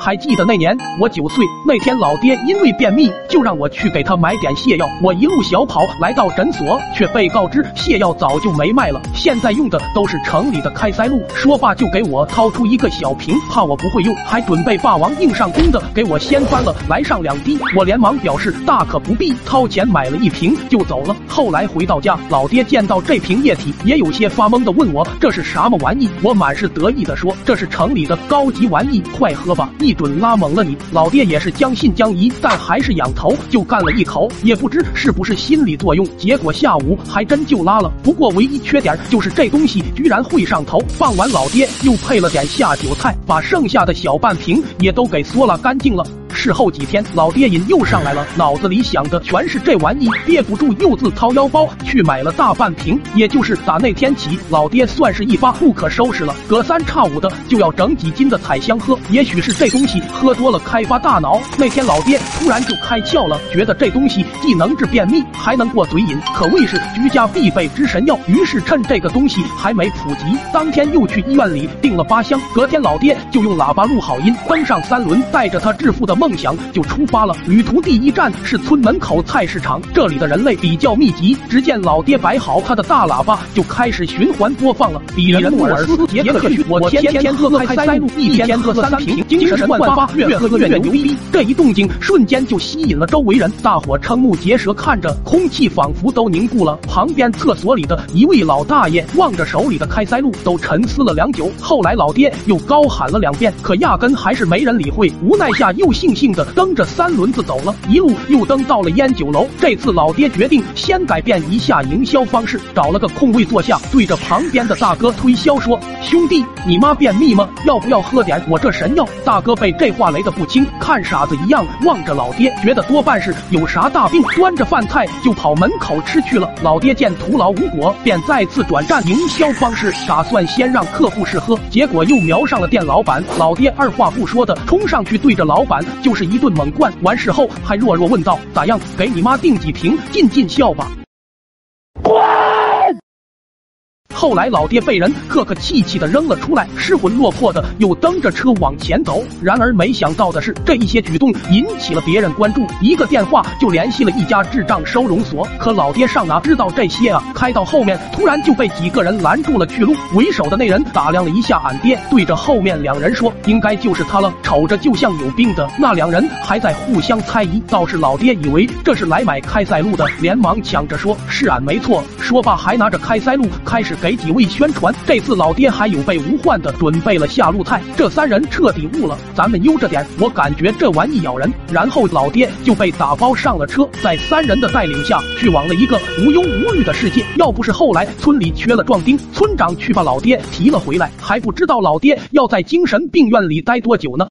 还记得那年我九岁那天，老爹因为便秘，就让我去给他买点泻药。我一路小跑来到诊所，却被告知泻药早就没卖了，现在用的都是城里的开塞露。说罢就给我掏出一个小瓶，怕我不会用，还准备霸王硬上弓的给我掀翻了来上两滴。我连忙表示大可不必，掏钱买了一瓶就走了。后来回到家，老爹见到这瓶液体，也有些发懵的问我这是什么玩意。我满是得意的说这是城里的高级玩意，快喝吧，一准拉猛了你。老爹也是将信将疑，但还是仰头就干了一口，也不知是不是心理作用，结果下午还真就拉了。不过唯一缺点就是这东西居然会上头。傍晚，老爹又配了点下酒菜，把剩下的小半瓶也都给嗦了干净了。事后几天，老爹瘾又上来了，脑子里想的全是这玩意，憋不住又自掏腰包去买了大半瓶。也就是打那天起，老爹算是一发不可收拾了，隔三差五的就要整几斤的彩香喝。也许是这东西喝多了开发大脑，那天老爹突然就开窍了，觉得这东西既能治便秘，还能过嘴瘾，可谓是居家必备之神药。于是趁这个东西还没普及，当天又去医院里订了八箱。隔天老爹就用喇叭录好音，登上三轮，带着他致富的梦梦想就出发了。旅途第一站是村门口菜市场，这里的人类比较密集。只见老爹摆好他的大喇叭，就开始循环播放了。比人穆尔斯杰克逊，我天天喝开塞露，一天喝三瓶，精神焕发，越喝越牛逼。这一动静瞬间就吸引了周围人，大伙瞠目结舌看着，空气仿佛都凝固了。旁边厕所里的一位老大爷望着手里的开塞露，都沉思了良久。后来老爹又高喊了两遍，可压根还是没人理会。无奈下又悻悻的蹬着三轮子走了，一路又蹬到了烟酒楼。这次老爹决定先改变一下营销方式，找了个空位坐下，对着旁边的大哥推销说：“兄弟，你妈便秘吗？要不要喝点我这神药？”大哥被这话雷得不轻，看傻子一样望着老爹，觉得多半是有啥大病，端着饭菜就跑门口吃去了。老爹见徒劳无果，便再次转战营销方式，打算先让客户试喝，结果又瞄上了店老板。老爹二话不说的冲上去，对着老板就就是一顿猛灌。完事后还弱弱问道：“咋样？给你妈订几瓶，尽尽孝吧。”后来老爹被人客客气气的扔了出来，失魂落魄的又蹬着车往前走。然而没想到的是，这一些举动引起了别人关注，一个电话就联系了一家智障收容所。可老爹上哪知道这些啊？开到后面，突然就被几个人拦住了去路。为首的那人打量了一下俺爹，对着后面两人说：“应该就是他了，瞅着就像有病的。”那两人还在互相猜疑，倒是老爹以为这是来买开塞露的，连忙抢着说：“是俺没错。”说罢还拿着开塞露开始给给。几位宣传，这次老爹还有备无患的准备了下路菜。这三人彻底悟了，咱们悠着点，我感觉这玩意咬人。然后老爹就被打包上了车，在三人的带领下去往了一个无忧无虑的世界。要不是后来村里缺了壮丁，村长去把老爹提了回来，还不知道老爹要在精神病院里待多久呢。